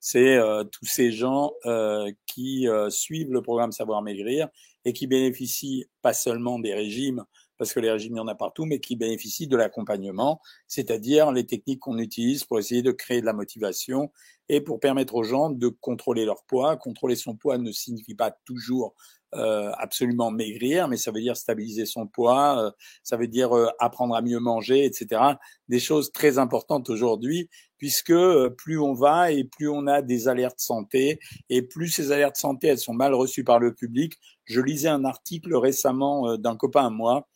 c'est euh, tous ces gens euh, qui euh, suivent le programme Savoir Maigrir et qui bénéficient pas seulement des régimes, parce que les régimes, il y en a partout, mais qui bénéficient de l'accompagnement, c'est-à-dire les techniques qu'on utilise pour essayer de créer de la motivation et pour permettre aux gens de contrôler leur poids. Contrôler son poids ne signifie pas toujours euh, absolument maigrir, mais ça veut dire stabiliser son poids, euh, ça veut dire euh, apprendre à mieux manger, etc. Des choses très importantes aujourd'hui, puisque plus on va et plus on a des alertes santé, et plus ces alertes santé elles sont mal reçues par le public. Je lisais un article récemment d'un copain à moi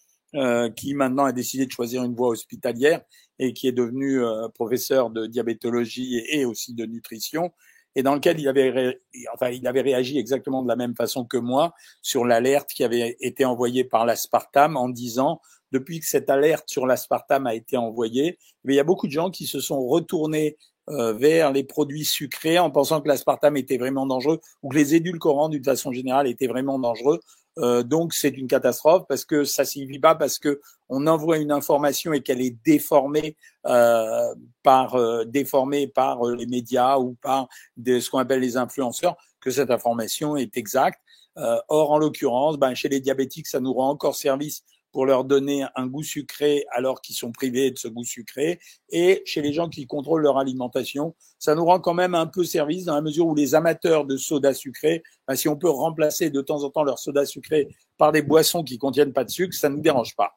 qui maintenant a décidé de choisir une voie hospitalière et qui est devenu professeur de diabétologie et aussi de nutrition et dans lequel il avait, enfin, il avait réagi exactement de la même façon que moi sur l'alerte qui avait été envoyée par l'aspartame en disant depuis que cette alerte sur l'aspartame a été envoyée, il y a beaucoup de gens qui se sont retournés euh, vers les produits sucrés en pensant que l'aspartame était vraiment dangereux ou que les édulcorants d'une façon générale étaient vraiment dangereux. Euh, donc c'est une catastrophe parce que ça signifie pas parce que on envoie une information et qu'elle est déformée euh, par euh, déformée par les médias ou par de, ce qu'on appelle les influenceurs que cette information est exacte. or en l'occurrence, ben, chez les diabétiques, ça nous rend encore service pour leur donner un goût sucré alors qu'ils sont privés de ce goût sucré. Et chez les gens qui contrôlent leur alimentation, ça nous rend quand même un peu service dans la mesure où les amateurs de soda sucré, ben, si on peut remplacer de temps en temps leur soda sucré par des boissons qui contiennent pas de sucre, ça ne nous dérange pas.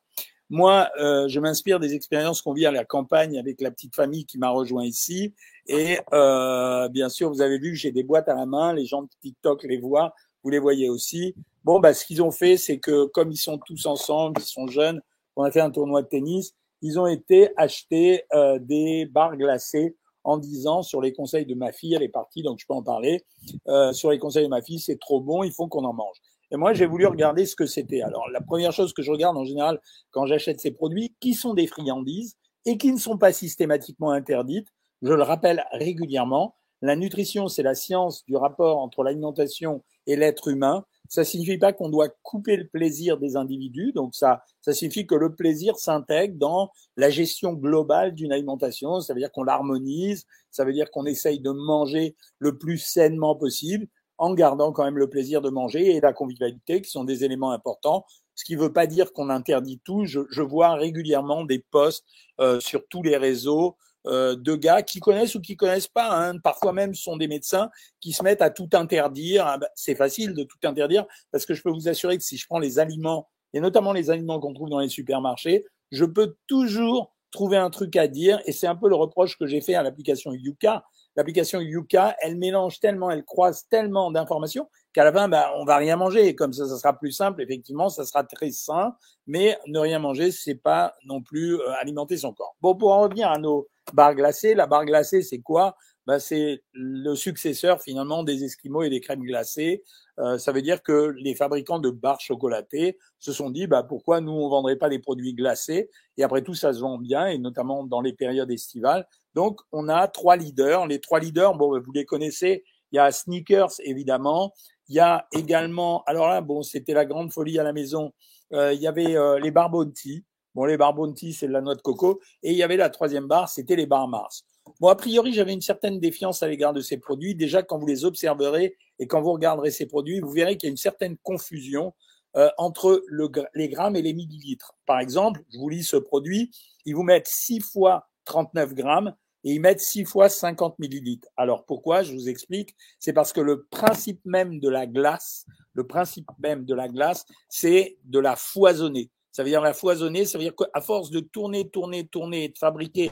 Moi, euh, je m'inspire des expériences qu'on vit à la campagne avec la petite famille qui m'a rejoint ici. Et euh, bien sûr, vous avez vu, j'ai des boîtes à la main, les gens de TikTok les voient, vous les voyez aussi. Bon, bah, ce qu'ils ont fait, c'est que comme ils sont tous ensemble, ils sont jeunes, on a fait un tournoi de tennis, ils ont été acheter euh, des barres glacées en disant sur les conseils de ma fille, elle est partie, donc je peux en parler, euh, sur les conseils de ma fille, c'est trop bon, il faut qu'on en mange. Et moi, j'ai voulu regarder ce que c'était. Alors, la première chose que je regarde en général quand j'achète ces produits, qui sont des friandises et qui ne sont pas systématiquement interdites. Je le rappelle régulièrement, la nutrition, c'est la science du rapport entre l'alimentation et l'être humain. Ça signifie pas qu'on doit couper le plaisir des individus. Donc ça, ça signifie que le plaisir s'intègre dans la gestion globale d'une alimentation. Ça veut dire qu'on l'harmonise. Ça veut dire qu'on essaye de manger le plus sainement possible en gardant quand même le plaisir de manger et la convivialité qui sont des éléments importants. Ce qui ne veut pas dire qu'on interdit tout. Je, je, vois régulièrement des posts euh, sur tous les réseaux euh, de gars qui connaissent ou qui connaissent pas, hein, parfois même sont des médecins qui se mettent à tout interdire. Ah ben, c'est facile de tout interdire parce que je peux vous assurer que si je prends les aliments et notamment les aliments qu'on trouve dans les supermarchés, je peux toujours trouver un truc à dire et c'est un peu le reproche que j'ai fait à l'application Yuka. L'application Yuka, elle mélange tellement, elle croise tellement d'informations qu'à la fin, bah, on va rien manger. Et comme ça, ça sera plus simple. Effectivement, ça sera très sain, mais ne rien manger, c'est pas non plus euh, alimenter son corps. Bon, pour en revenir à nos barre glacée. La barre glacée, c'est quoi? Ben, C'est le successeur finalement des Esquimaux et des crèmes glacées. Euh, ça veut dire que les fabricants de barres chocolatées se sont dit bah, pourquoi nous on vendrait pas des produits glacés? Et après tout ça se vend bien et notamment dans les périodes estivales. Donc on a trois leaders. Les trois leaders, bon vous les connaissez. Il y a Sneakers évidemment. Il y a également alors là bon c'était la grande folie à la maison. Euh, il y avait euh, les Barbonti Bon, les Bounty, c'est de la noix de coco. Et il y avait la troisième barre, c'était les barres Mars. Bon, a priori, j'avais une certaine défiance à l'égard de ces produits. Déjà, quand vous les observerez et quand vous regarderez ces produits, vous verrez qu'il y a une certaine confusion euh, entre le, les grammes et les millilitres. Par exemple, je vous lis ce produit, ils vous mettent 6 fois 39 grammes et ils mettent 6 fois 50 millilitres. Alors pourquoi Je vous explique? C'est parce que le principe même de la glace, le principe même de la glace, c'est de la foisonner ça veut dire la foisonner, ça veut dire qu'à force de tourner, tourner, tourner et de fabriquer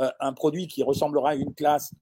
euh, un produit qui ressemblera à une classe,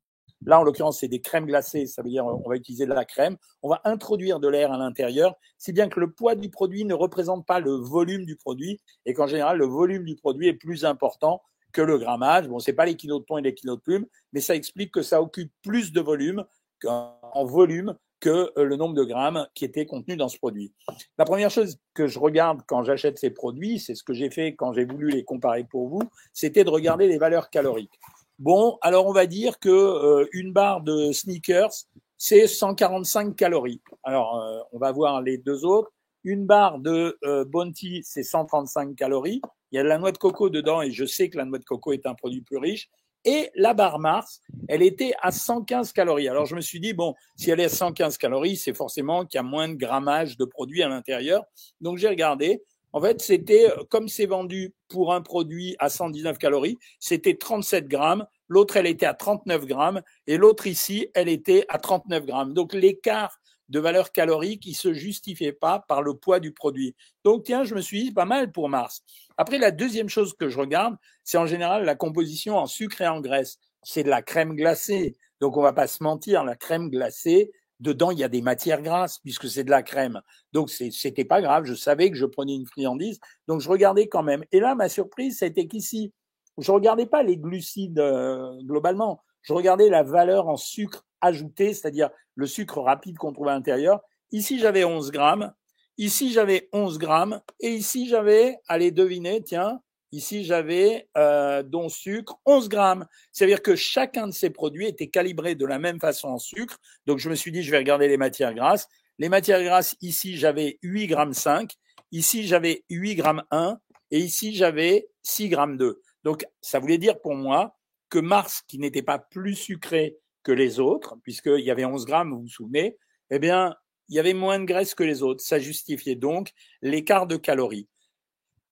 là en l'occurrence c'est des crèmes glacées, ça veut dire on va utiliser de la crème, on va introduire de l'air à l'intérieur, si bien que le poids du produit ne représente pas le volume du produit et qu'en général le volume du produit est plus important que le grammage. Bon, c'est pas les kilos de thon et les kilos de plumes, mais ça explique que ça occupe plus de volume en volume que euh, le nombre de grammes qui étaient contenus dans ce produit. La première chose que je regarde quand j'achète ces produits, c'est ce que j'ai fait quand j'ai voulu les comparer pour vous, c'était de regarder les valeurs caloriques. Bon, alors on va dire que euh, une barre de sneakers, c'est 145 calories. Alors euh, on va voir les deux autres. Une barre de Bounty, c'est 135 calories. Il y a de la noix de coco dedans et je sais que la noix de coco est un produit plus riche. Et la barre Mars, elle était à 115 calories. Alors je me suis dit, bon, si elle est à 115 calories, c'est forcément qu'il y a moins de grammage de produit à l'intérieur. Donc j'ai regardé. En fait, c'était, comme c'est vendu pour un produit à 119 calories, c'était 37 grammes. L'autre, elle était à 39 grammes. Et l'autre ici, elle était à 39 grammes. Donc l'écart de valeur calorique qui se justifiait pas par le poids du produit. Donc tiens, je me suis dit pas mal pour Mars. Après, la deuxième chose que je regarde, c'est en général la composition en sucre et en graisse. C'est de la crème glacée. Donc on va pas se mentir, la crème glacée, dedans il y a des matières grasses puisque c'est de la crème. Donc c'était pas grave, je savais que je prenais une friandise, donc je regardais quand même. Et là, ma surprise, c'était qu'ici, je regardais pas les glucides euh, globalement, je regardais la valeur en sucre ajouté, c'est-à-dire le sucre rapide qu'on trouve à l'intérieur. Ici, j'avais 11 grammes. Ici, j'avais 11 grammes. Et ici, j'avais, allez deviner, tiens, ici, j'avais, euh, dont sucre, 11 grammes. C'est-à-dire que chacun de ces produits était calibré de la même façon en sucre. Donc, je me suis dit, je vais regarder les matières grasses. Les matières grasses, ici, j'avais 8 grammes 5. Ici, j'avais 8 grammes 1. Et ici, j'avais 6 grammes 2. Donc, ça voulait dire pour moi que Mars, qui n'était pas plus sucré que les autres, puisqu'il y avait 11 grammes, vous vous souvenez, eh bien, il y avait moins de graisse que les autres. Ça justifiait donc l'écart de calories.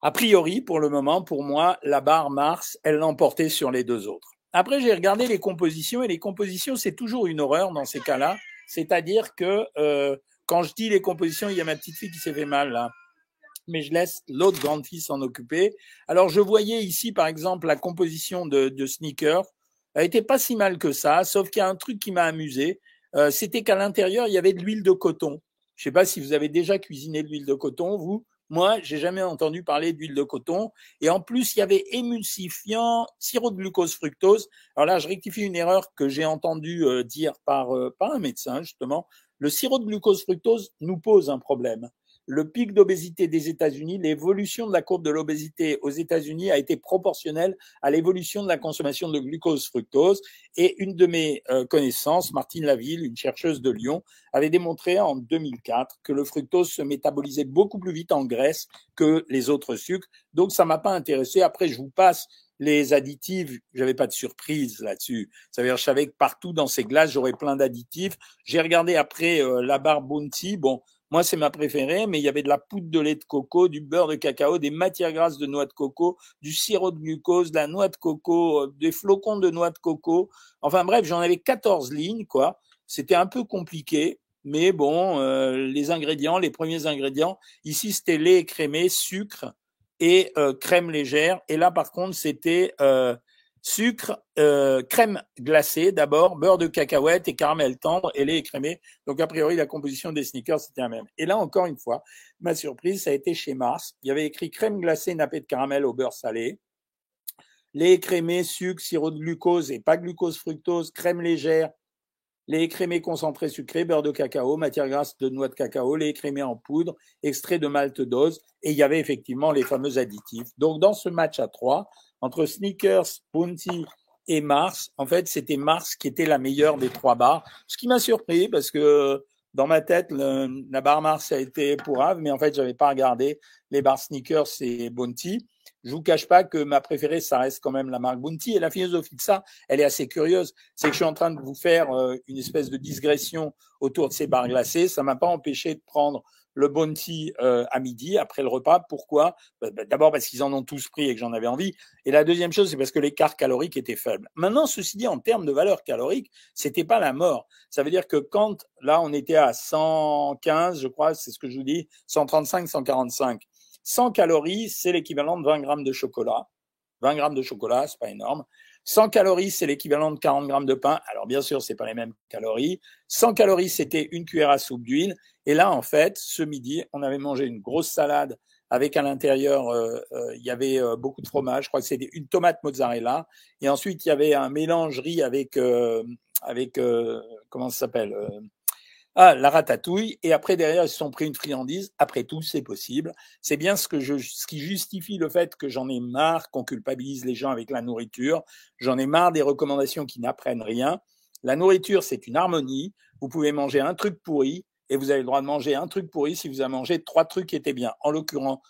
A priori, pour le moment, pour moi, la barre Mars, elle l'emportait sur les deux autres. Après, j'ai regardé les compositions et les compositions, c'est toujours une horreur dans ces cas-là. C'est-à-dire que euh, quand je dis les compositions, il y a ma petite fille qui s'est fait mal là. Mais je laisse l'autre grande fille s'en occuper. Alors, je voyais ici, par exemple, la composition de, de sneakers elle était pas si mal que ça, sauf qu'il y a un truc qui m'a amusé, euh, c'était qu'à l'intérieur, il y avait de l'huile de coton. Je sais pas si vous avez déjà cuisiné de l'huile de coton, vous. Moi, j'ai jamais entendu parler d'huile de coton. Et en plus, il y avait émulsifiant, sirop de glucose fructose. Alors là, je rectifie une erreur que j'ai entendu euh, dire par, euh, par un médecin, justement. Le sirop de glucose fructose nous pose un problème le pic d'obésité des États-Unis, l'évolution de la courbe de l'obésité aux États-Unis a été proportionnelle à l'évolution de la consommation de glucose-fructose. Et une de mes euh, connaissances, Martine Laville, une chercheuse de Lyon, avait démontré en 2004 que le fructose se métabolisait beaucoup plus vite en graisse que les autres sucres. Donc ça m'a pas intéressé. Après, je vous passe les additifs, j'avais pas de surprise là-dessus. Ça veut dire, je savais que partout dans ces glaces, j'aurais plein d'additifs. J'ai regardé après euh, la barre Bounty. Bon, moi, c'est ma préférée, mais il y avait de la poudre de lait de coco, du beurre de cacao, des matières grasses de noix de coco, du sirop de glucose, de la noix de coco, euh, des flocons de noix de coco. Enfin bref, j'en avais 14 lignes, quoi. C'était un peu compliqué, mais bon, euh, les ingrédients, les premiers ingrédients, ici c'était lait écrémé, sucre et euh, crème légère. Et là, par contre, c'était sucre, euh, crème glacée d'abord, beurre de cacahuète et caramel tendre et lait écrémé. Donc a priori la composition des sneakers c'était la même. Et là encore une fois, ma surprise ça a été chez Mars. Il y avait écrit crème glacée nappée de caramel au beurre salé, lait écrémé, sucre, sirop de glucose et pas glucose fructose, crème légère, lait écrémé concentré sucré, beurre de cacao, matière grasse de noix de cacao, lait écrémé en poudre, extrait de malt d'ose et il y avait effectivement les fameux additifs. Donc dans ce match à trois, entre Sneakers, Bounty et Mars, en fait, c'était Mars qui était la meilleure des trois barres. Ce qui m'a surpris parce que dans ma tête, la barre Mars a été pourrave, mais en fait, j'avais pas regardé les barres Sneakers et Bounty. Je vous cache pas que ma préférée, ça reste quand même la marque Bounty. Et la philosophie de ça, elle est assez curieuse. C'est que je suis en train de vous faire euh, une espèce de digression autour de ces barres glacées. Ça m'a pas empêché de prendre le bounty euh, à midi après le repas. Pourquoi? Bah, bah, D'abord parce qu'ils en ont tous pris et que j'en avais envie. Et la deuxième chose, c'est parce que l'écart calorique était faible. Maintenant, ceci dit, en termes de valeur calorique, c'était pas la mort. Ça veut dire que quand là, on était à 115, je crois, c'est ce que je vous dis, 135, 145. 100 calories, c'est l'équivalent de 20 grammes de chocolat. 20 grammes de chocolat, c'est pas énorme. 100 calories, c'est l'équivalent de 40 grammes de pain. Alors bien sûr, c'est pas les mêmes calories. 100 calories, c'était une cuillère à soupe d'huile. Et là, en fait, ce midi, on avait mangé une grosse salade avec à l'intérieur, euh, euh, il y avait euh, beaucoup de fromage. Je crois que c'était une tomate mozzarella. Et ensuite, il y avait un mélange riz avec, avec comment ça s'appelle ah, la ratatouille, et après derrière ils se sont pris une friandise. Après tout, c'est possible. C'est bien ce que je, ce qui justifie le fait que j'en ai marre qu'on culpabilise les gens avec la nourriture. J'en ai marre des recommandations qui n'apprennent rien. La nourriture, c'est une harmonie. Vous pouvez manger un truc pourri et vous avez le droit de manger un truc pourri si vous avez mangé trois trucs qui étaient bien. En l'occurrence,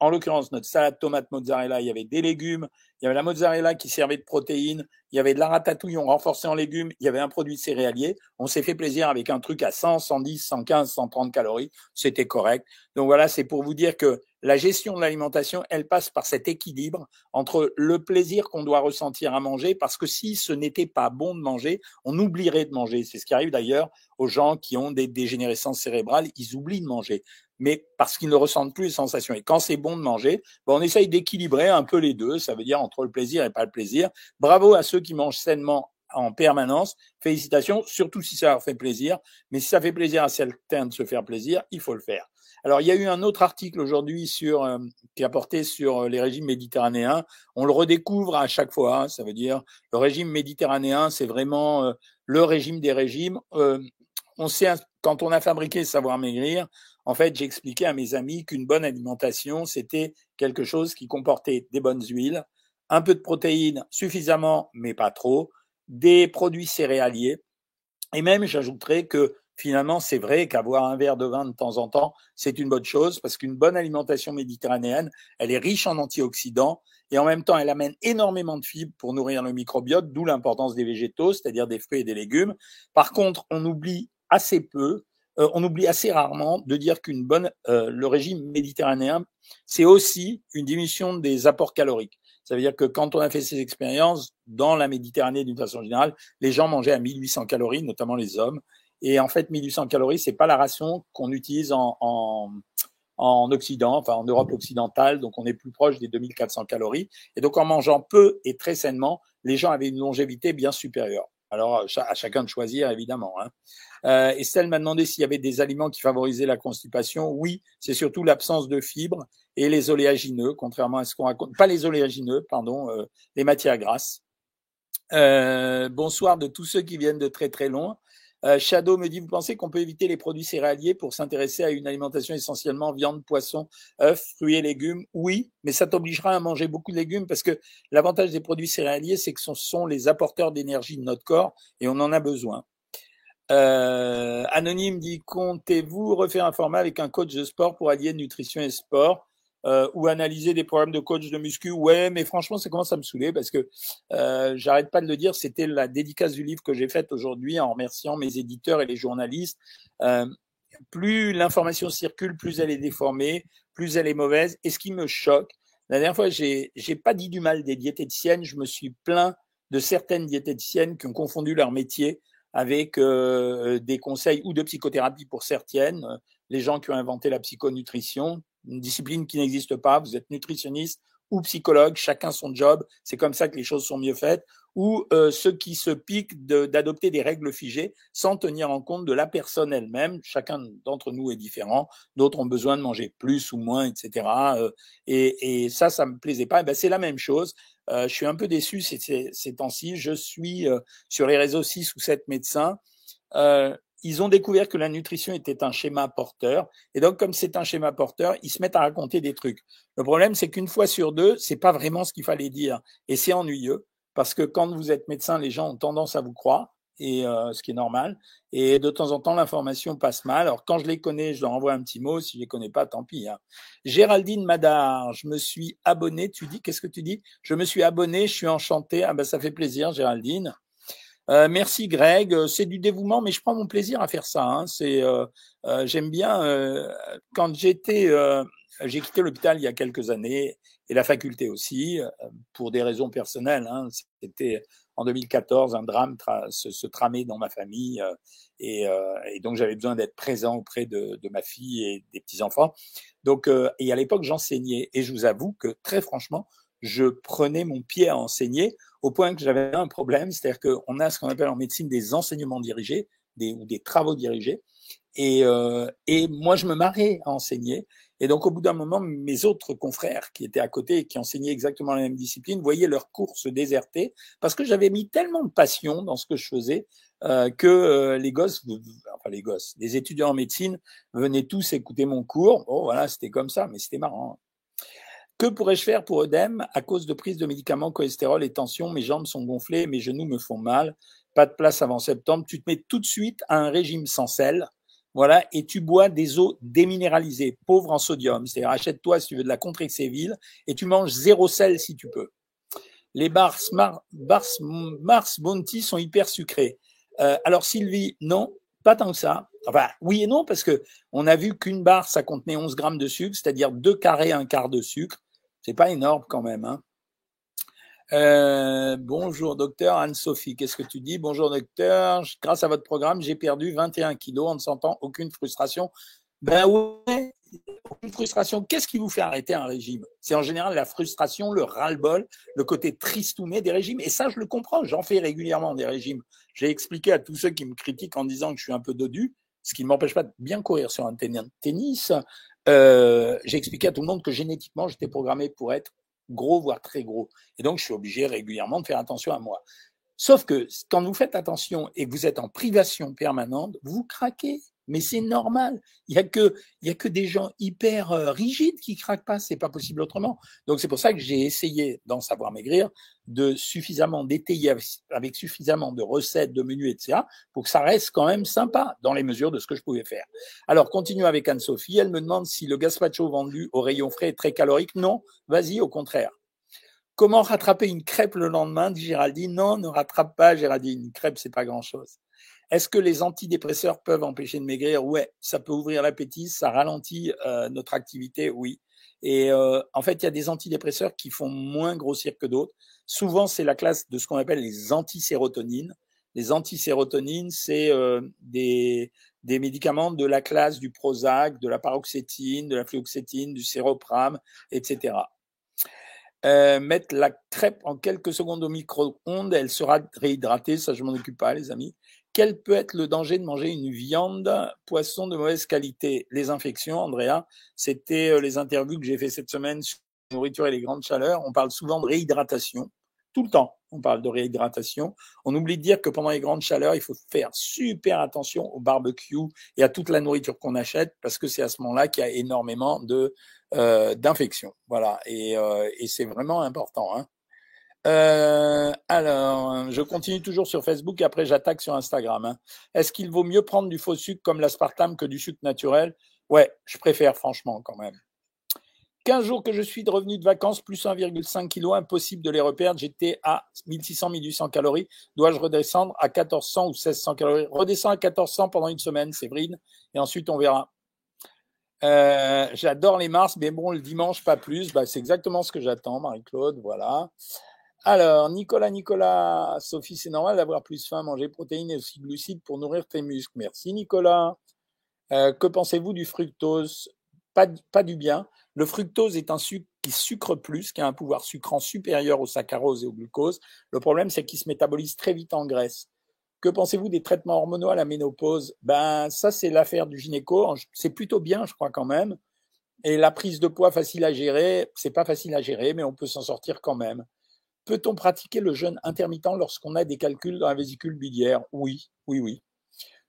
En l'occurrence, notre salade tomate mozzarella, il y avait des légumes, il y avait la mozzarella qui servait de protéines, il y avait de la ratatouille, on renforçait en légumes, il y avait un produit céréalier. On s'est fait plaisir avec un truc à 100, 110, 115, 130 calories. C'était correct. Donc voilà, c'est pour vous dire que la gestion de l'alimentation, elle passe par cet équilibre entre le plaisir qu'on doit ressentir à manger, parce que si ce n'était pas bon de manger, on oublierait de manger. C'est ce qui arrive d'ailleurs aux gens qui ont des dégénérescences cérébrales, ils oublient de manger mais parce qu'ils ne ressentent plus les sensations. Et quand c'est bon de manger, ben on essaye d'équilibrer un peu les deux, ça veut dire entre le plaisir et pas le plaisir. Bravo à ceux qui mangent sainement en permanence. Félicitations, surtout si ça leur fait plaisir. Mais si ça fait plaisir à certains de se faire plaisir, il faut le faire. Alors, il y a eu un autre article aujourd'hui sur euh, qui a porté sur euh, les régimes méditerranéens. On le redécouvre à chaque fois. Hein. ça veut dire le régime méditerranéen, c'est vraiment euh, le régime des régimes. on sait quand on a fabriqué Savoir Maigrir, en fait, j'ai expliqué à mes amis qu'une bonne alimentation, c'était quelque chose qui comportait des bonnes huiles, un peu de protéines, suffisamment, mais pas trop, des produits céréaliers. Et même, j'ajouterais que finalement, c'est vrai qu'avoir un verre de vin de temps en temps, c'est une bonne chose parce qu'une bonne alimentation méditerranéenne, elle est riche en antioxydants et en même temps, elle amène énormément de fibres pour nourrir le microbiote, d'où l'importance des végétaux, c'est-à-dire des fruits et des légumes. Par contre, on oublie assez peu euh, on oublie assez rarement de dire qu'une bonne, euh, le régime méditerranéen, c'est aussi une diminution des apports caloriques. Ça veut dire que quand on a fait ces expériences dans la Méditerranée d'une façon générale, les gens mangeaient à 1800 calories, notamment les hommes. Et en fait, 1800 calories, c'est pas la ration qu'on utilise en, en, en Occident, enfin en Europe occidentale, donc on est plus proche des 2400 calories. Et donc en mangeant peu et très sainement, les gens avaient une longévité bien supérieure. Alors, à chacun de choisir, évidemment. Hein. Euh, Estelle m'a demandé s'il y avait des aliments qui favorisaient la constipation. Oui, c'est surtout l'absence de fibres et les oléagineux, contrairement à ce qu'on raconte. Pas les oléagineux, pardon, euh, les matières grasses. Euh, bonsoir de tous ceux qui viennent de très très loin. Euh, Shadow me dit, vous pensez qu'on peut éviter les produits céréaliers pour s'intéresser à une alimentation essentiellement viande, poisson, œufs, fruits et légumes? Oui, mais ça t'obligera à manger beaucoup de légumes parce que l'avantage des produits céréaliers, c'est que ce sont les apporteurs d'énergie de notre corps et on en a besoin. Euh, Anonyme dit, comptez-vous refaire un format avec un coach de sport pour allier nutrition et sport? Euh, ou analyser des programmes de coach de muscu. Ouais, mais franchement, ça commence à me saouler parce que euh, j'arrête pas de le dire. C'était la dédicace du livre que j'ai faite aujourd'hui en remerciant mes éditeurs et les journalistes. Euh, plus l'information circule, plus elle est déformée, plus elle est mauvaise. Et ce qui me choque, la dernière fois, j'ai j'ai pas dit du mal des diététiciennes. Je me suis plaint de certaines diététiciennes qui ont confondu leur métier avec euh, des conseils ou de psychothérapie pour certaines, les gens qui ont inventé la psychonutrition, une discipline qui n'existe pas, vous êtes nutritionniste ou psychologue, chacun son job, c'est comme ça que les choses sont mieux faites, ou euh, ceux qui se piquent d'adopter des règles figées sans tenir en compte de la personne elle-même. Chacun d'entre nous est différent, d'autres ont besoin de manger plus ou moins, etc. Euh, et, et, ça, ça me plaisait pas. ben, c'est la même chose. Euh, je suis un peu déçu ces, ces, ces temps-ci. Je suis euh, sur les réseaux 6 ou 7 médecins. Euh, ils ont découvert que la nutrition était un schéma porteur. Et donc, comme c'est un schéma porteur, ils se mettent à raconter des trucs. Le problème, c'est qu'une fois sur deux, c'est pas vraiment ce qu'il fallait dire. Et c'est ennuyeux. Parce que quand vous êtes médecin, les gens ont tendance à vous croire. Et euh, ce qui est normal. Et de temps en temps, l'information passe mal. Alors quand je les connais, je leur envoie un petit mot. Si je les connais pas, tant pis. Hein. Géraldine Madar, je me suis abonné. Tu dis, qu'est-ce que tu dis? Je me suis abonné. Je suis enchanté. Ah ben ça fait plaisir, Géraldine. Euh, merci Greg, euh, c'est du dévouement, mais je prends mon plaisir à faire ça. Hein. C'est, euh, euh j'aime bien. quand j'étais, j'ai quitté l'hôpital il y a quelques années et la faculté aussi pour des raisons personnelles. Hein. C'était en 2014 un drame se, se, tramait dans ma famille et, et donc j'avais besoin d'être présent auprès de, de, ma fille et des petits enfants. Donc et à l'époque j'enseignais et je vous avoue que très franchement je prenais mon pied à enseigner au point que j'avais un problème, c'est-à-dire qu'on a ce qu'on appelle en médecine des enseignements dirigés des, ou des travaux dirigés. Et, euh, et moi, je me marrais à enseigner. Et donc, au bout d'un moment, mes autres confrères qui étaient à côté et qui enseignaient exactement la même discipline voyaient leur cours se déserter parce que j'avais mis tellement de passion dans ce que je faisais euh, que euh, les gosses, enfin les gosses, les étudiants en médecine venaient tous écouter mon cours. Bon, voilà, c'était comme ça, mais c'était marrant. Que pourrais-je faire pour œdème À cause de prise de médicaments, cholestérol et tension, mes jambes sont gonflées, mes genoux me font mal. Pas de place avant septembre. Tu te mets tout de suite à un régime sans sel. Voilà, et tu bois des eaux déminéralisées, pauvres en sodium. C'est-à-dire, achète-toi si tu veux de la Contrexéville et tu manges zéro sel si tu peux. Les bars, Mars Bounty sont hyper sucrés. Euh, alors Sylvie, non, pas tant que ça. Enfin, oui et non, parce que on a vu qu'une barre, ça contenait 11 grammes de sucre, c'est-à-dire deux carrés, un quart de sucre. C'est pas énorme quand même. Hein. Euh, bonjour docteur Anne-Sophie, qu'est-ce que tu dis? Bonjour docteur, grâce à votre programme, j'ai perdu 21 kilos en ne sentant aucune frustration. Ben ouais, aucune frustration. Qu'est-ce qui vous fait arrêter un régime? C'est en général la frustration, le ras-le-bol, le côté tristouné des régimes. Et ça, je le comprends, j'en fais régulièrement des régimes. J'ai expliqué à tous ceux qui me critiquent en disant que je suis un peu dodu, ce qui ne m'empêche pas de bien courir sur un tennis. Euh, j'ai expliqué à tout le monde que génétiquement, j'étais programmé pour être gros, voire très gros. Et donc, je suis obligé régulièrement de faire attention à moi. Sauf que quand vous faites attention et que vous êtes en privation permanente, vous craquez. Mais c'est normal. Il y a que, y a que des gens hyper euh, rigides qui craquent pas. C'est pas possible autrement. Donc c'est pour ça que j'ai essayé, dans Savoir Maigrir, de suffisamment d'étayer avec, suffisamment de recettes, de menus, etc., pour que ça reste quand même sympa dans les mesures de ce que je pouvais faire. Alors, continuons avec Anne-Sophie. Elle me demande si le gazpacho vendu au rayon frais est très calorique. Non, vas-y, au contraire. Comment rattraper une crêpe le lendemain dit Géraldine. Non, ne rattrape pas, Géraldine. Une crêpe, c'est pas grand-chose. Est-ce que les antidépresseurs peuvent empêcher de maigrir? Ouais, ça peut ouvrir l'appétit, ça ralentit euh, notre activité, oui. Et euh, en fait, il y a des antidépresseurs qui font moins grossir que d'autres. Souvent, c'est la classe de ce qu'on appelle les antisérotonines. Les antisérotonines, c'est euh, des, des médicaments de la classe du Prozac, de la paroxétine, de la fluoxétine, du séroprame, etc. Euh, mettre la crêpe en quelques secondes au micro-ondes, elle sera réhydratée, ça je m'en occupe pas les amis. Quel peut être le danger de manger une viande, poisson de mauvaise qualité? Les infections, Andrea, c'était euh, les interviews que j'ai fait cette semaine sur la nourriture et les grandes chaleurs. On parle souvent de réhydratation. Tout le temps, on parle de réhydratation. On oublie de dire que pendant les grandes chaleurs, il faut faire super attention au barbecue et à toute la nourriture qu'on achète parce que c'est à ce moment-là qu'il y a énormément de euh, d'infections. Voilà, et, euh, c'est vraiment important. Hein. Euh, alors, je continue toujours sur Facebook après j'attaque sur Instagram. Hein. Est-ce qu'il vaut mieux prendre du faux sucre comme l'aspartame que du sucre naturel? Ouais, je préfère franchement quand même. 15 jours que je suis revenu de vacances, plus 1,5 kg, impossible de les reperdre. J'étais à 1600-1800 calories. Dois-je redescendre à 1400 ou 1600 calories? Redescends à 1400 pendant une semaine, Séverine, et ensuite on verra. Euh, j'adore les Mars, mais bon, le dimanche, pas plus. Bah, c'est exactement ce que j'attends, Marie-Claude. Voilà. Alors, Nicolas, Nicolas, Sophie, c'est normal d'avoir plus faim, manger protéines et aussi glucides pour nourrir tes muscles. Merci, Nicolas. Euh, que pensez-vous du fructose? Pas, pas du bien. Le fructose est un sucre qui sucre plus, qui a un pouvoir sucrant supérieur au saccharose et au glucose. Le problème, c'est qu'il se métabolise très vite en graisse. Que pensez-vous des traitements hormonaux à la ménopause? Ben, ça, c'est l'affaire du gynéco. C'est plutôt bien, je crois, quand même. Et la prise de poids facile à gérer, c'est pas facile à gérer, mais on peut s'en sortir quand même. Peut-on pratiquer le jeûne intermittent lorsqu'on a des calculs dans la vésicule biliaire? Oui, oui, oui.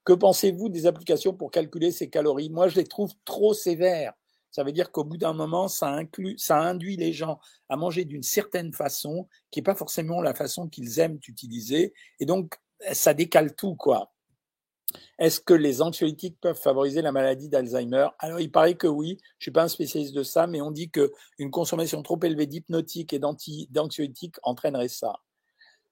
Que pensez-vous des applications pour calculer ces calories? Moi, je les trouve trop sévères. Ça veut dire qu'au bout d'un moment, ça, inclut, ça induit les gens à manger d'une certaine façon, qui n'est pas forcément la façon qu'ils aiment utiliser. Et donc, ça décale tout, quoi. Est-ce que les anxiolytiques peuvent favoriser la maladie d'Alzheimer? Alors, il paraît que oui. Je suis pas un spécialiste de ça, mais on dit qu'une consommation trop élevée d'hypnotiques et d'anxiolytiques entraînerait ça.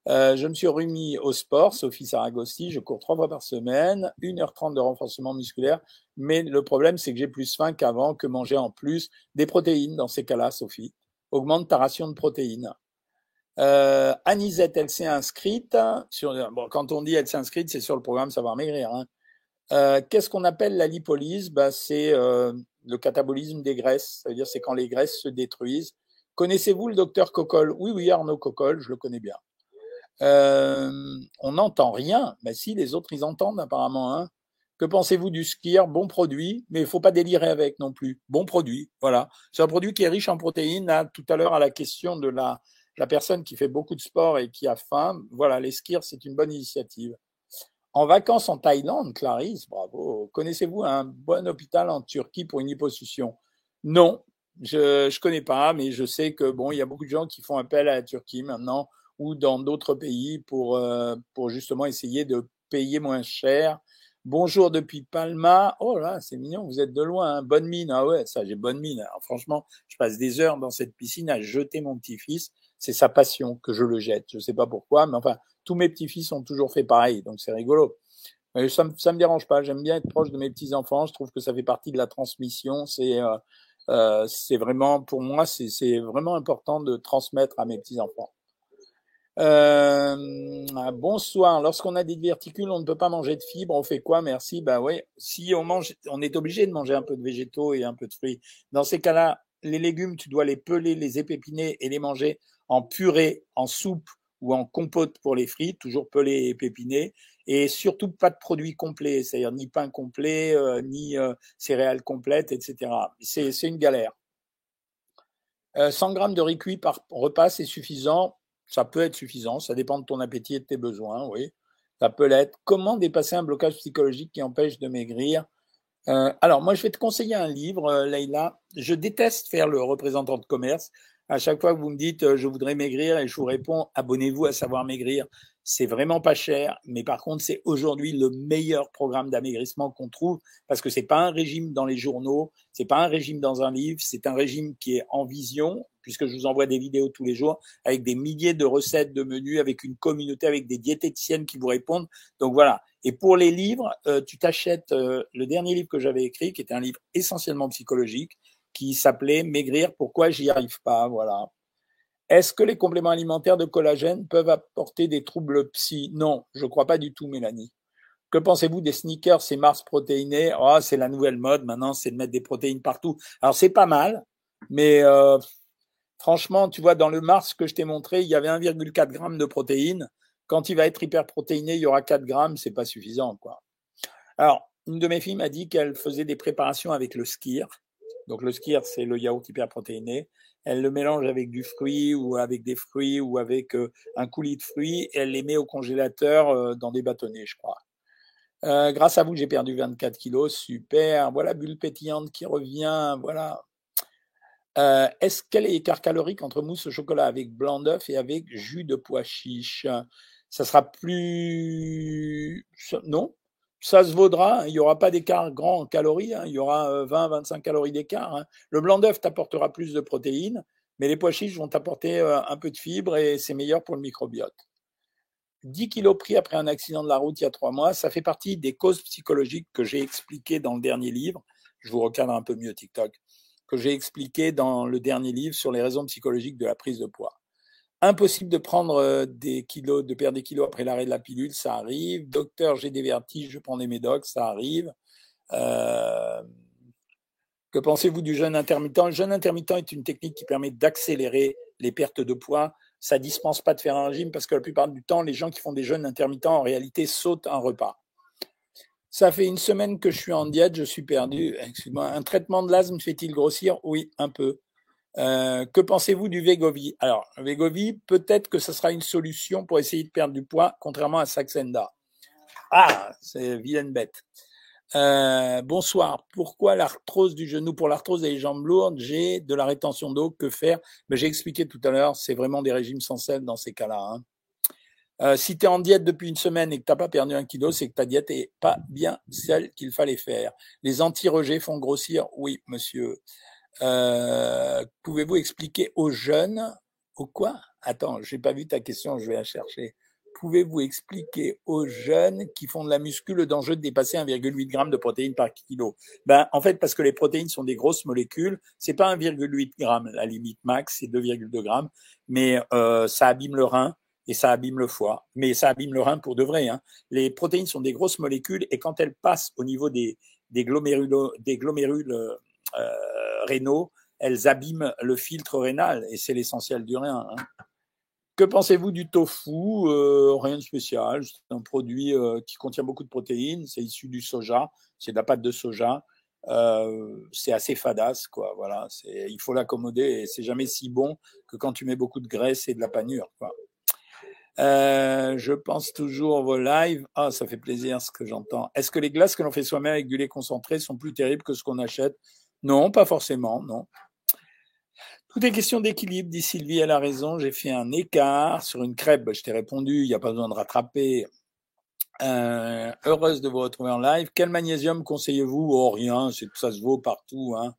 Euh, je me suis remis au sport, Sophie Saragosti, je cours trois fois par semaine, 1h30 de renforcement musculaire, mais le problème c'est que j'ai plus faim qu'avant, que manger en plus des protéines dans ces cas-là, Sophie. Augmente ta ration de protéines. Euh, Anisette, elle s'est inscrite. Sur, bon, quand on dit elle s'est inscrite, c'est sur le programme Savoir Maigrir. Hein. Euh, Qu'est-ce qu'on appelle la lipolyse? Bah, C'est euh, le catabolisme des graisses. Ça veut dire c'est quand les graisses se détruisent. Connaissez-vous le docteur Coccol Oui, oui, Arnaud Coccol, je le connais bien. Euh, on n'entend rien. Mais si, les autres, ils entendent apparemment. Hein. Que pensez-vous du skier Bon produit, mais il faut pas délirer avec non plus. Bon produit, voilà. C'est un produit qui est riche en protéines. Hein. Tout à l'heure, à la question de la la personne qui fait beaucoup de sport et qui a faim, voilà, les c'est une bonne initiative. En vacances en Thaïlande, Clarisse, bravo. Connaissez-vous un bon hôpital en Turquie pour une hyposuction Non, je ne connais pas, mais je sais que bon, il y a beaucoup de gens qui font appel à la Turquie maintenant ou dans d'autres pays pour, euh, pour justement essayer de payer moins cher Bonjour depuis Palma. Oh là, c'est mignon, vous êtes de loin. Hein. Bonne mine. Ah ouais, ça, j'ai bonne mine. Franchement, je passe des heures dans cette piscine à jeter mon petit-fils. C'est sa passion que je le jette. Je sais pas pourquoi, mais enfin, tous mes petits-fils ont toujours fait pareil, donc c'est rigolo. Mais ça, ça me dérange pas. J'aime bien être proche de mes petits-enfants. Je trouve que ça fait partie de la transmission. C'est euh, euh, vraiment, pour moi, c'est vraiment important de transmettre à mes petits-enfants. Euh, bonsoir. Lorsqu'on a des diverticules, on ne peut pas manger de fibres. On fait quoi? Merci. Ben oui. Si on mange, on est obligé de manger un peu de végétaux et un peu de fruits. Dans ces cas-là, les légumes, tu dois les peler, les épépiner et les manger en purée, en soupe ou en compote pour les frites, toujours pelés et épépinés et surtout pas de produits complets, c'est-à-dire ni pain complet, euh, ni euh, céréales complètes, etc. C'est, une galère. Euh, 100 grammes de riz cuit par repas, c'est suffisant? Ça peut être suffisant, ça dépend de ton appétit et de tes besoins, oui. Ça peut l'être. Comment dépasser un blocage psychologique qui empêche de maigrir? Euh, Alors, moi, je vais te conseiller un livre, Leïla. Je déteste faire le représentant de commerce. À chaque fois que vous me dites je voudrais maigrir et je vous réponds abonnez-vous à Savoir Maigrir, c'est vraiment pas cher, mais par contre, c'est aujourd'hui le meilleur programme d'amaigrissement qu'on trouve parce que c'est pas un régime dans les journaux, c'est pas un régime dans un livre, c'est un régime qui est en vision puisque je vous envoie des vidéos tous les jours avec des milliers de recettes de menus, avec une communauté, avec des diététiciennes qui vous répondent. Donc voilà. Et pour les livres, euh, tu t'achètes euh, le dernier livre que j'avais écrit, qui était un livre essentiellement psychologique, qui s'appelait Maigrir, pourquoi j'y arrive pas. Voilà. Est-ce que les compléments alimentaires de collagène peuvent apporter des troubles psy? Non, je crois pas du tout, Mélanie. Que pensez-vous des sneakers, ces Mars protéinés? Oh, C'est la nouvelle mode maintenant, c'est de mettre des protéines partout. Alors c'est pas mal, mais euh, franchement, tu vois, dans le Mars que je t'ai montré, il y avait 1,4 g de protéines. Quand il va être hyperprotéiné, il y aura 4 grammes, c'est pas suffisant, quoi. Alors, une de mes filles m'a dit qu'elle faisait des préparations avec le skir. Donc le skir, c'est le yaourt hyperprotéiné elle le mélange avec du fruit ou avec des fruits ou avec euh, un coulis de fruits et elle les met au congélateur euh, dans des bâtonnets, je crois. Euh, grâce à vous, j'ai perdu 24 kilos, super. Voilà, bulle pétillante qui revient, voilà. Est-ce quel est l'écart calorique entre mousse au chocolat avec blanc d'œuf et avec jus de pois chiche? Ça sera plus... Non? Ça se vaudra, hein. il n'y aura pas d'écart grand en calories, hein. il y aura 20-25 euh, calories d'écart. Hein. Le blanc d'œuf t'apportera plus de protéines, mais les pois chiches vont t'apporter euh, un peu de fibres et c'est meilleur pour le microbiote. 10 kilos pris après un accident de la route il y a trois mois, ça fait partie des causes psychologiques que j'ai expliquées dans le dernier livre. Je vous recadre un peu mieux TikTok, que j'ai expliqué dans le dernier livre sur les raisons psychologiques de la prise de poids. Impossible de prendre euh, des kilos, de perdre des kilos après l'arrêt de la pilule, ça arrive. Docteur, j'ai des vertiges, je prends des médocs, ça arrive. Euh, que pensez-vous du jeûne intermittent? Le jeûne intermittent est une technique qui permet d'accélérer les pertes de poids. Ça dispense pas de faire un régime parce que la plupart du temps, les gens qui font des jeûnes intermittents, en réalité, sautent un repas. Ça fait une semaine que je suis en diète, je suis perdu. Excuse-moi. Un traitement de l'asthme fait-il grossir? Oui, un peu. Euh, que pensez-vous du Vegovi? Alors, Vegovi, peut-être que ce sera une solution pour essayer de perdre du poids, contrairement à Saxenda. Ah, c'est vilaine bête. Euh, bonsoir. Pourquoi l'arthrose du genou? Pour l'arthrose des jambes lourdes, j'ai de la rétention d'eau. Que faire? Mais j'ai expliqué tout à l'heure, c'est vraiment des régimes sans sel dans ces cas-là. Hein. Euh, si tu es en diète depuis une semaine et que tu n'as pas perdu un kilo, c'est que ta diète est pas bien celle qu'il fallait faire. Les anti-rejets font grossir Oui, monsieur. Euh, pouvez-vous expliquer aux jeunes, au quoi? Attends, j'ai pas vu ta question, je vais la chercher. Pouvez-vous expliquer aux jeunes qui font de la muscu le danger de dépasser 1,8 g de protéines par kilo? Ben, en fait, parce que les protéines sont des grosses molécules, c'est pas 1,8 g, la limite max, c'est 2,2 g, mais euh, ça abîme le rein et ça abîme le foie. Mais ça abîme le rein pour de vrai. Hein. Les protéines sont des grosses molécules et quand elles passent au niveau des, des glomérules, des glomérules euh, rénaux, elles abîment le filtre rénal et c'est l'essentiel du rein. Hein. Que pensez-vous du tofu euh, Rien de spécial. C'est un produit euh, qui contient beaucoup de protéines. C'est issu du soja. C'est de la pâte de soja. Euh, c'est assez fadasse, quoi. Voilà. Il faut l'accommoder et c'est jamais si bon que quand tu mets beaucoup de graisse et de la panure, je pense toujours vos lives. Ah, ça fait plaisir ce que j'entends. Est-ce que les glaces que l'on fait soi-même avec du lait concentré sont plus terribles que ce qu'on achète non, pas forcément, non. Tout est question d'équilibre, dit Sylvie, elle a raison. J'ai fait un écart sur une crêpe. Je t'ai répondu, il n'y a pas besoin de rattraper. Euh, heureuse de vous retrouver en live. Quel magnésium conseillez-vous? Oh, rien, ça se vaut partout. Hein.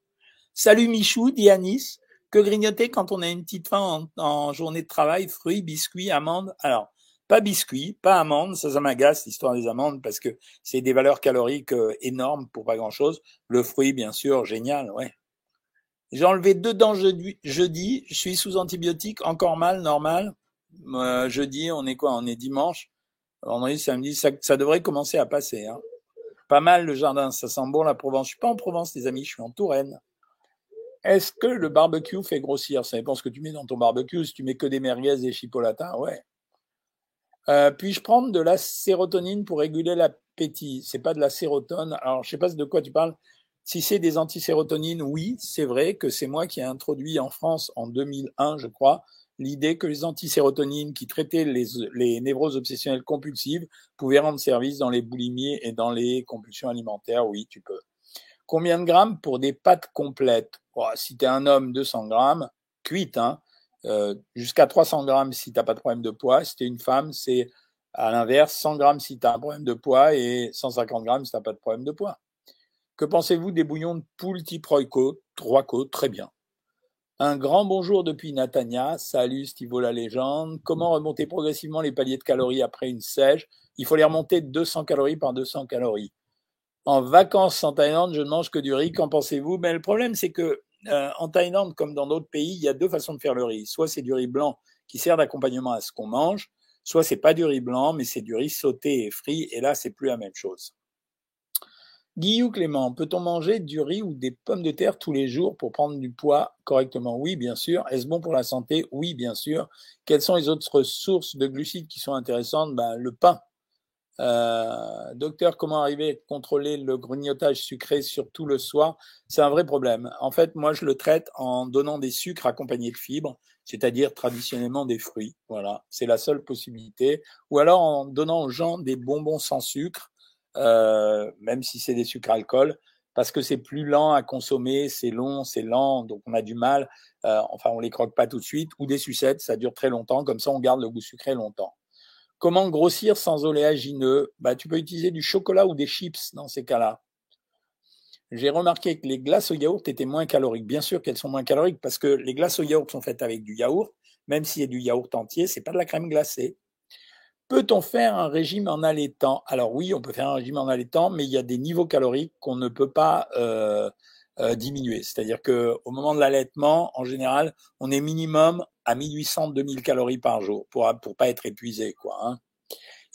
Salut Michou, Dianis. Que grignoter quand on a une petite faim en, en journée de travail? Fruits, biscuits, amandes? Alors, pas biscuits, pas amandes, ça, ça m'agace l'histoire des amandes parce que c'est des valeurs caloriques euh, énormes pour pas grand-chose. Le fruit, bien sûr, génial, ouais. J'ai enlevé deux dents jeudi, jeudi, je suis sous antibiotiques, encore mal, normal. Euh, jeudi, on est quoi? On est dimanche. Vendredi, samedi, ça, ça devrait commencer à passer. Hein. Pas mal le jardin, ça sent bon la Provence. Je suis pas en Provence, les amis, je suis en Touraine. Est-ce que le barbecue fait grossir? Ça dépend ce que tu mets dans ton barbecue. Si tu mets que des merguez et chipolatas, ouais. Euh, Puis-je prendre de la sérotonine pour réguler l'appétit? C'est pas de la sérotone. Alors, je sais pas de quoi tu parles. Si c'est des antisérotonines, oui, c'est vrai que c'est moi qui ai introduit en France en 2001, je crois, l'idée que les antisérotonines qui traitaient les, les névroses obsessionnelles compulsives pouvaient rendre service dans les boulimies et dans les compulsions alimentaires. Oui, tu peux. Combien de grammes pour des pâtes complètes? Oh, Si tu es un homme, 200 grammes, cuites, hein, euh, jusqu'à 300 grammes si tu n'as pas de problème de poids. Si tu es une femme, c'est à l'inverse, 100 grammes si tu as un problème de poids et 150 grammes si tu n'as pas de problème de poids. Que pensez-vous des bouillons de poule type Royco Trois côtes, très bien. Un grand bonjour depuis Natania. Salut Stivo la légende. Comment remonter progressivement les paliers de calories après une sèche? Il faut les remonter 200 calories par 200 calories. En vacances en Thaïlande, je ne mange que du riz. Qu'en pensez-vous? Mais le problème, c'est que euh, en Thaïlande, comme dans d'autres pays, il y a deux façons de faire le riz. Soit c'est du riz blanc qui sert d'accompagnement à ce qu'on mange, soit c'est pas du riz blanc, mais c'est du riz sauté et frit. Et là, c'est plus la même chose. Guillaume Clément, peut-on manger du riz ou des pommes de terre tous les jours pour prendre du poids correctement? Oui, bien sûr. Est-ce bon pour la santé? Oui, bien sûr. Quelles sont les autres sources de glucides qui sont intéressantes? Ben, Le pain. Euh, docteur, comment arriver à contrôler le grignotage sucré, surtout le soir? C'est un vrai problème. En fait, moi, je le traite en donnant des sucres accompagnés de fibres, c'est-à-dire traditionnellement des fruits. Voilà, c'est la seule possibilité. Ou alors en donnant aux gens des bonbons sans sucre euh, même si c'est des sucres alcool, parce que c'est plus lent à consommer, c'est long, c'est lent, donc on a du mal. Euh, enfin, on les croque pas tout de suite. Ou des sucettes, ça dure très longtemps, comme ça on garde le goût sucré longtemps. Comment grossir sans oléagineux? Bah, Tu peux utiliser du chocolat ou des chips dans ces cas-là. J'ai remarqué que les glaces au yaourt étaient moins caloriques. Bien sûr qu'elles sont moins caloriques parce que les glaces au yaourt sont faites avec du yaourt. Même s'il y a du yaourt entier, c'est pas de la crème glacée. Peut-on faire un régime en allaitant? Alors oui, on peut faire un régime en allaitant, mais il y a des niveaux caloriques qu'on ne peut pas euh, euh, diminuer. C'est-à-dire que au moment de l'allaitement, en général, on est minimum à 1800-2000 calories par jour pour pour pas être épuisé, quoi. Hein.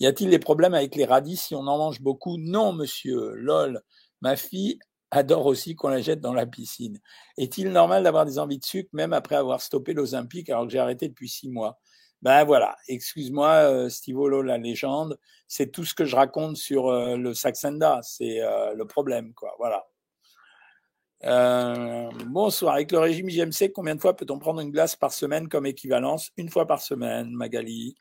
Y a-t-il des problèmes avec les radis si on en mange beaucoup? Non, monsieur. Lol. Ma fille adore aussi qu'on la jette dans la piscine. Est-il normal d'avoir des envies de sucre même après avoir stoppé l'Ozempic alors que j'ai arrêté depuis six mois? Ben voilà, excuse-moi, euh, Stivolo, la légende, c'est tout ce que je raconte sur euh, le Saxenda, c'est euh, le problème, quoi. Voilà. Euh, bonsoir. Avec le régime JMC, combien de fois peut-on prendre une glace par semaine comme équivalence? Une fois par semaine, Magali.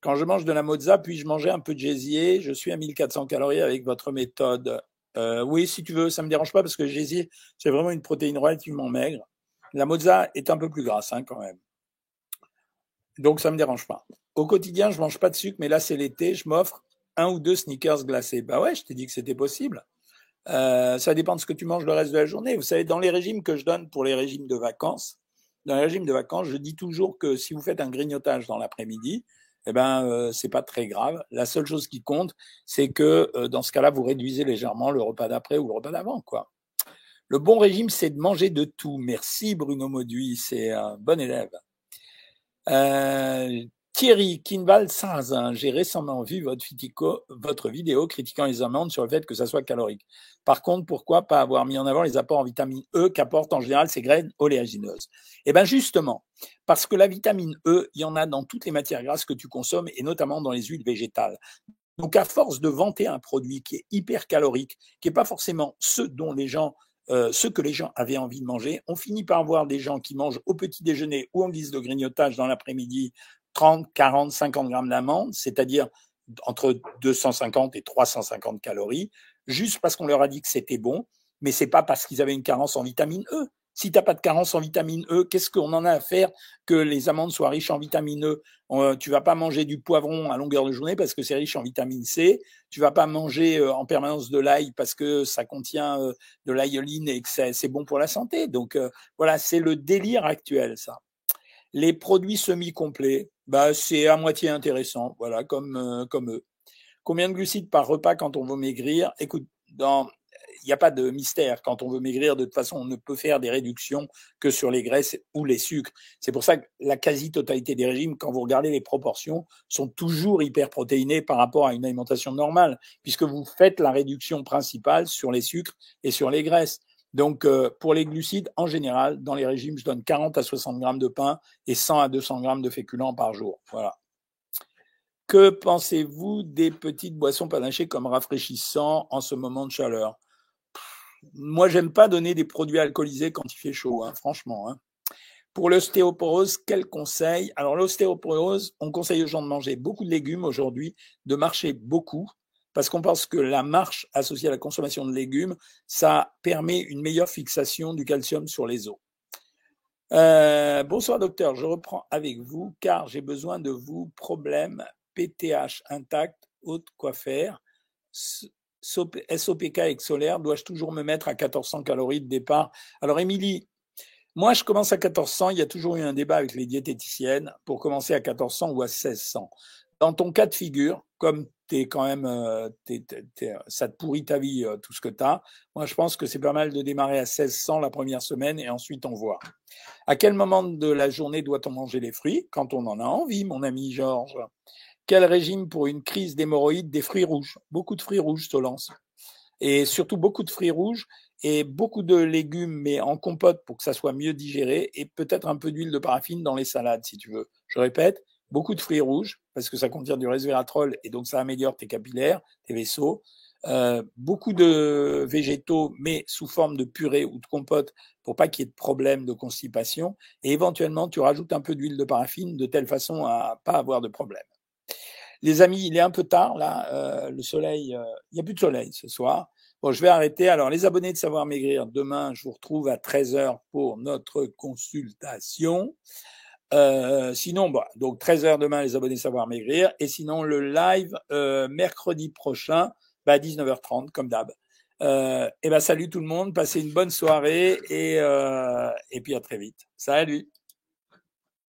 Quand je mange de la mozza, puis-je manger un peu de gésier? Je suis à 1400 calories avec votre méthode. Euh, oui, si tu veux, ça me dérange pas parce que le gésier, c'est vraiment une protéine relativement maigre. La mozza est un peu plus grasse hein, quand même. Donc ça me dérange pas. Au quotidien, je mange pas de sucre, mais là c'est l'été, je m'offre un ou deux sneakers glacés. Bah ouais, je t'ai dit que c'était possible. Euh, ça dépend de ce que tu manges le reste de la journée. Vous savez, dans les régimes que je donne pour les régimes de vacances, dans les régimes de vacances, je dis toujours que si vous faites un grignotage dans l'après-midi, eh ben euh, c'est pas très grave. La seule chose qui compte, c'est que euh, dans ce cas-là, vous réduisez légèrement le repas d'après ou le repas d'avant, quoi. Le bon régime, c'est de manger de tout. Merci Bruno Mauduit, c'est un bon élève. Euh, Thierry Kinval Sarzin, j'ai récemment vu votre, vidéo critiquant les amandes sur le fait que ça soit calorique. Par contre, pourquoi pas avoir mis en avant les apports en vitamine E qu'apportent en général ces graines oléagineuses? Eh bien justement, parce que la vitamine E, il y en a dans toutes les matières grasses que tu consommes et notamment dans les huiles végétales. Donc à force de vanter un produit qui est hyper calorique, qui n'est pas forcément ce dont les gens euh, ce que les gens avaient envie de manger. On finit par voir des gens qui mangent au petit déjeuner ou en guise de grignotage dans l'après-midi 30, 40, 50 grammes d'amandes, c'est-à-dire entre 250 et 350 calories, juste parce qu'on leur a dit que c'était bon, mais c'est pas parce qu'ils avaient une carence en vitamine E, Si tu n'as pas de carence en vitamine E, qu'est-ce qu'on en a à faire que les amandes soient riches en vitamine E? Euh, Tu vas pas manger du poivron à longueur de journée parce que c'est riche en vitamine C. Tu vas pas manger euh, en permanence de l'ail parce que ça contient euh, de l'aïoline et que c'est bon pour la santé. Donc voilà, c'est le délire actuel, ça. Les produits semi-complets, bah, c'est à moitié intéressant, voilà, comme, comme eux. Combien de glucides par repas quand on veut maigrir? Écoute, dans il n'y a pas de mystère. Quand on veut maigrir, de toute façon, on ne peut faire des réductions que sur les graisses ou les sucres. C'est pour ça que la quasi-totalité des régimes, quand vous regardez les proportions, sont toujours hyper protéinés par rapport à une alimentation normale, puisque vous faites la réduction principale sur les sucres et sur les graisses. Donc, euh, pour les glucides, en général, dans les régimes, je donne 40 à 60 grammes de pain et 100 à 200 grammes de féculents par jour. Voilà. Que pensez-vous des petites boissons panachées comme rafraîchissant en ce moment de chaleur? Moi, j'aime pas donner des produits alcoolisés quand il fait chaud, hein, franchement. Hein. Pour l'ostéoporose, quel conseil? Alors l'ostéoporose, on conseille aux gens de manger beaucoup de légumes aujourd'hui, de marcher beaucoup, parce qu'on pense que la marche associée à la consommation de légumes, ça permet une meilleure fixation du calcium sur les os. Euh, bonsoir docteur, je reprends avec vous car j'ai besoin de vous. Problème PTH intact, haute faire SOPK avec solaire, dois-je toujours me mettre à 1400 calories de départ? Alors, Émilie, moi, je commence à 1400. Il y a toujours eu un débat avec les diététiciennes pour commencer à 1400 ou à 1600. Dans ton cas de figure, comme es quand même, euh, ça te pourrit ta vie, euh, tout ce que tu as. Moi, je pense que c'est pas mal de démarrer à 1600 la première semaine et ensuite on voit. À quel moment de la journée doit-on manger les fruits? Quand on en a envie, mon ami Georges. Quel régime pour une crise d'hémorroïdes Des fruits rouges? Beaucoup de fruits rouges, Solence. Et surtout beaucoup de fruits rouges et beaucoup de légumes, mais en compote pour que ça soit mieux digéré et peut-être un peu d'huile de paraffine dans les salades, si tu veux. Je répète, beaucoup de fruits rouges parce que ça contient du resveratrol et donc ça améliore tes capillaires, tes vaisseaux. Euh, beaucoup de végétaux, mais sous forme de purée ou de compote pour pas qu'il y ait de problème de constipation. Et éventuellement, tu rajoutes un peu d'huile de paraffine de telle façon à pas avoir de problème. Les amis, il est un peu tard là. Euh, le soleil, euh, il n'y a plus de soleil ce soir. Bon, je vais arrêter. Alors, les abonnés de Savoir Maigrir, demain, je vous retrouve à 13h pour notre consultation. Euh, sinon, bah, donc 13h demain, les abonnés Savoir Maigrir. Et sinon, le live mercredi prochain, bah, à 19h30, comme d'hab. et ben, salut tout le monde. Passez une bonne soirée et, et puis à très vite. Salut.